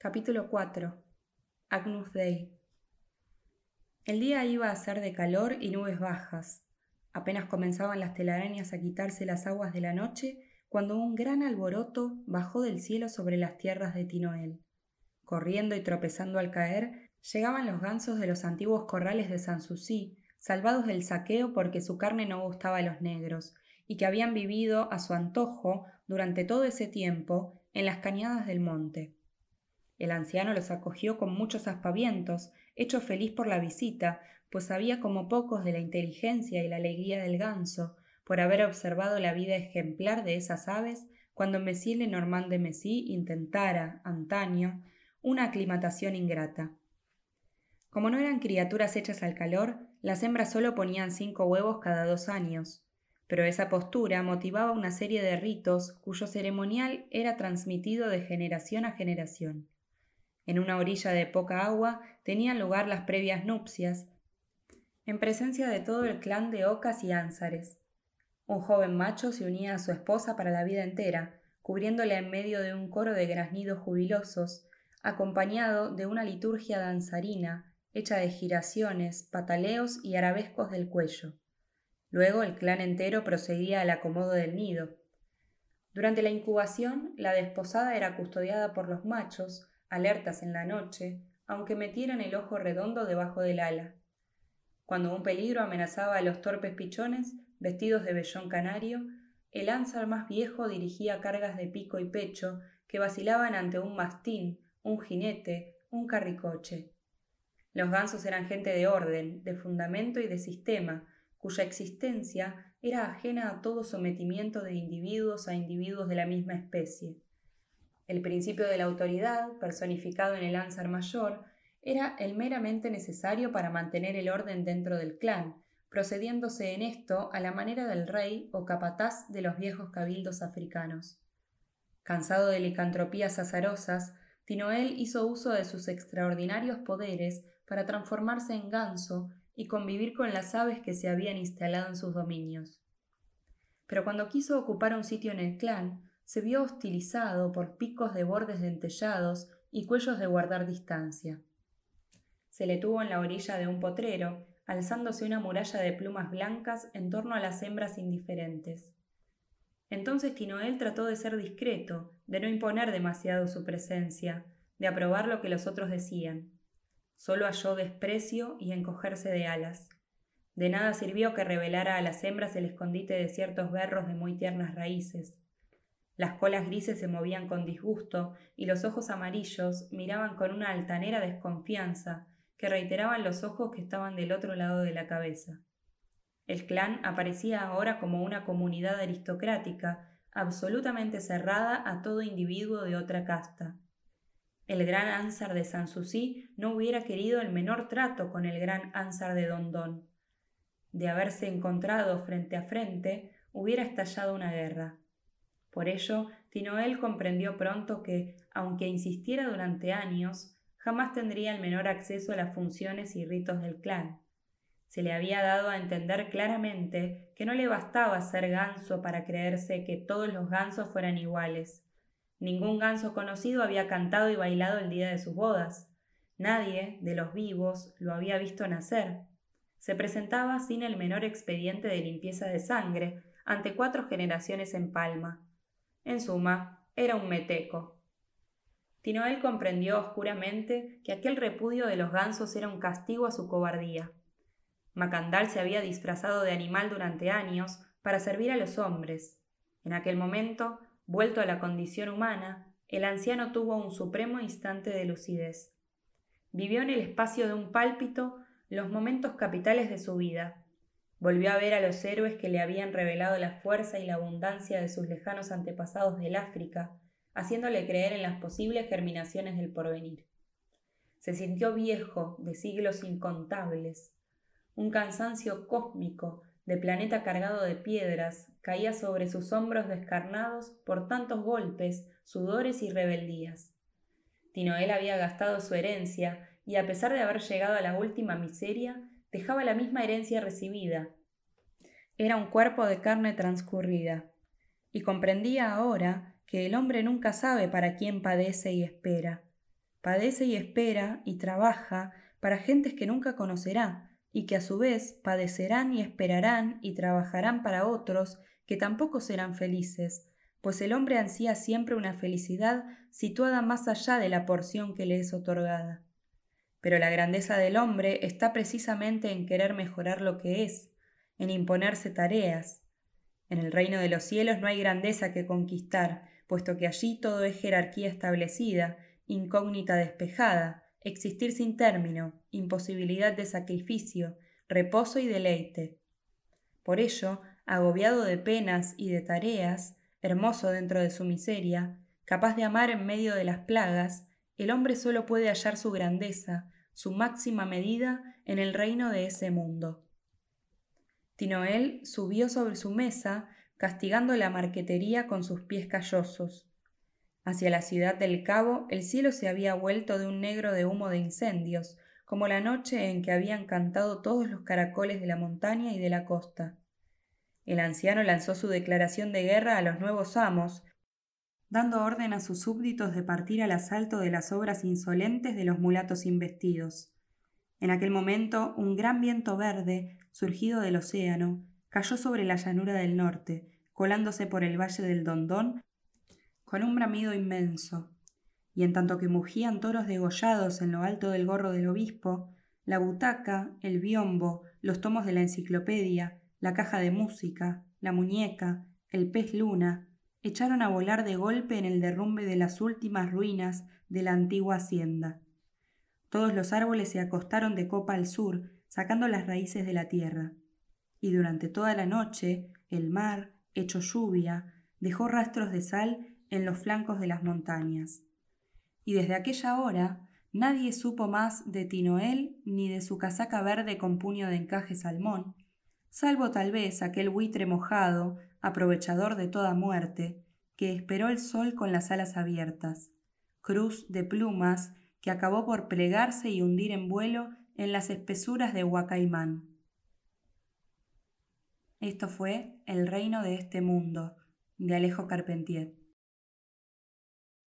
Capítulo 4 Agnus Dei El día iba a ser de calor y nubes bajas. Apenas comenzaban las telarañas a quitarse las aguas de la noche cuando un gran alboroto bajó del cielo sobre las tierras de Tinoel. Corriendo y tropezando al caer, llegaban los gansos de los antiguos corrales de Sanssouci, salvados del saqueo porque su carne no gustaba a los negros, y que habían vivido a su antojo durante todo ese tiempo en las cañadas del monte. El anciano los acogió con muchos aspavientos, hecho feliz por la visita, pues sabía como pocos de la inteligencia y la alegría del ganso, por haber observado la vida ejemplar de esas aves cuando Monsieur Lenormand de Messy intentara, antaño, una aclimatación ingrata. Como no eran criaturas hechas al calor, las hembras solo ponían cinco huevos cada dos años, pero esa postura motivaba una serie de ritos cuyo ceremonial era transmitido de generación a generación. En una orilla de poca agua tenían lugar las previas nupcias, en presencia de todo el clan de Ocas y Ánsares. Un joven macho se unía a su esposa para la vida entera, cubriéndola en medio de un coro de graznidos jubilosos, acompañado de una liturgia danzarina hecha de giraciones, pataleos y arabescos del cuello. Luego el clan entero procedía al acomodo del nido. Durante la incubación, la desposada era custodiada por los machos, alertas en la noche, aunque metieran el ojo redondo debajo del ala. Cuando un peligro amenazaba a los torpes pichones, vestidos de vellón canario, el ánsar más viejo dirigía cargas de pico y pecho que vacilaban ante un mastín, un jinete, un carricoche. Los gansos eran gente de orden, de fundamento y de sistema, cuya existencia era ajena a todo sometimiento de individuos a individuos de la misma especie. El principio de la autoridad, personificado en el Ansar mayor, era el meramente necesario para mantener el orden dentro del clan, procediéndose en esto a la manera del rey o capataz de los viejos cabildos africanos. Cansado de licantropías azarosas, Tinoel hizo uso de sus extraordinarios poderes para transformarse en ganso y convivir con las aves que se habían instalado en sus dominios. Pero cuando quiso ocupar un sitio en el clan, se vio hostilizado por picos de bordes dentellados y cuellos de guardar distancia. Se le tuvo en la orilla de un potrero, alzándose una muralla de plumas blancas en torno a las hembras indiferentes. Entonces Tinoel trató de ser discreto, de no imponer demasiado su presencia, de aprobar lo que los otros decían. Solo halló desprecio y encogerse de alas. De nada sirvió que revelara a las hembras el escondite de ciertos berros de muy tiernas raíces. Las colas grises se movían con disgusto y los ojos amarillos miraban con una altanera desconfianza que reiteraban los ojos que estaban del otro lado de la cabeza. El clan aparecía ahora como una comunidad aristocrática, absolutamente cerrada a todo individuo de otra casta. El gran Ansar de Sanssouci no hubiera querido el menor trato con el gran Ansar de Dondon. De haberse encontrado frente a frente, hubiera estallado una guerra. Por ello, Tinoel comprendió pronto que, aunque insistiera durante años, jamás tendría el menor acceso a las funciones y ritos del clan. Se le había dado a entender claramente que no le bastaba ser ganso para creerse que todos los gansos fueran iguales. Ningún ganso conocido había cantado y bailado el día de sus bodas. Nadie, de los vivos, lo había visto nacer. Se presentaba sin el menor expediente de limpieza de sangre ante cuatro generaciones en Palma, en suma, era un meteco. Tinoel comprendió oscuramente que aquel repudio de los gansos era un castigo a su cobardía. Macandal se había disfrazado de animal durante años para servir a los hombres. En aquel momento, vuelto a la condición humana, el anciano tuvo un supremo instante de lucidez. Vivió en el espacio de un pálpito los momentos capitales de su vida, Volvió a ver a los héroes que le habían revelado la fuerza y la abundancia de sus lejanos antepasados del África, haciéndole creer en las posibles germinaciones del porvenir. Se sintió viejo de siglos incontables. Un cansancio cósmico de planeta cargado de piedras caía sobre sus hombros descarnados por tantos golpes, sudores y rebeldías. Tinoel había gastado su herencia y a pesar de haber llegado a la última miseria, dejaba la misma herencia recibida. Era un cuerpo de carne transcurrida, y comprendía ahora que el hombre nunca sabe para quién padece y espera. padece y espera y trabaja para gentes que nunca conocerá y que a su vez padecerán y esperarán y trabajarán para otros que tampoco serán felices, pues el hombre ansía siempre una felicidad situada más allá de la porción que le es otorgada. Pero la grandeza del hombre está precisamente en querer mejorar lo que es, en imponerse tareas. En el reino de los cielos no hay grandeza que conquistar, puesto que allí todo es jerarquía establecida, incógnita despejada, existir sin término, imposibilidad de sacrificio, reposo y deleite. Por ello, agobiado de penas y de tareas, hermoso dentro de su miseria, capaz de amar en medio de las plagas, el hombre solo puede hallar su grandeza, su máxima medida en el reino de ese mundo. Tinoel subió sobre su mesa, castigando la marquetería con sus pies callosos. Hacia la ciudad del cabo el cielo se había vuelto de un negro de humo de incendios, como la noche en que habían cantado todos los caracoles de la montaña y de la costa. El anciano lanzó su declaración de guerra a los nuevos amos, dando orden a sus súbditos de partir al asalto de las obras insolentes de los mulatos investidos. En aquel momento un gran viento verde, surgido del océano, cayó sobre la llanura del norte, colándose por el valle del Dondón con un bramido inmenso, y en tanto que mugían toros degollados en lo alto del gorro del obispo, la butaca, el biombo, los tomos de la enciclopedia, la caja de música, la muñeca, el pez luna, echaron a volar de golpe en el derrumbe de las últimas ruinas de la antigua hacienda. Todos los árboles se acostaron de copa al sur, sacando las raíces de la tierra. Y durante toda la noche, el mar, hecho lluvia, dejó rastros de sal en los flancos de las montañas. Y desde aquella hora nadie supo más de Tinoel ni de su casaca verde con puño de encaje salmón, salvo tal vez aquel buitre mojado, aprovechador de toda muerte, que esperó el sol con las alas abiertas, cruz de plumas que acabó por plegarse y hundir en vuelo en las espesuras de Huacaimán. Esto fue El reino de este mundo, de Alejo Carpentier.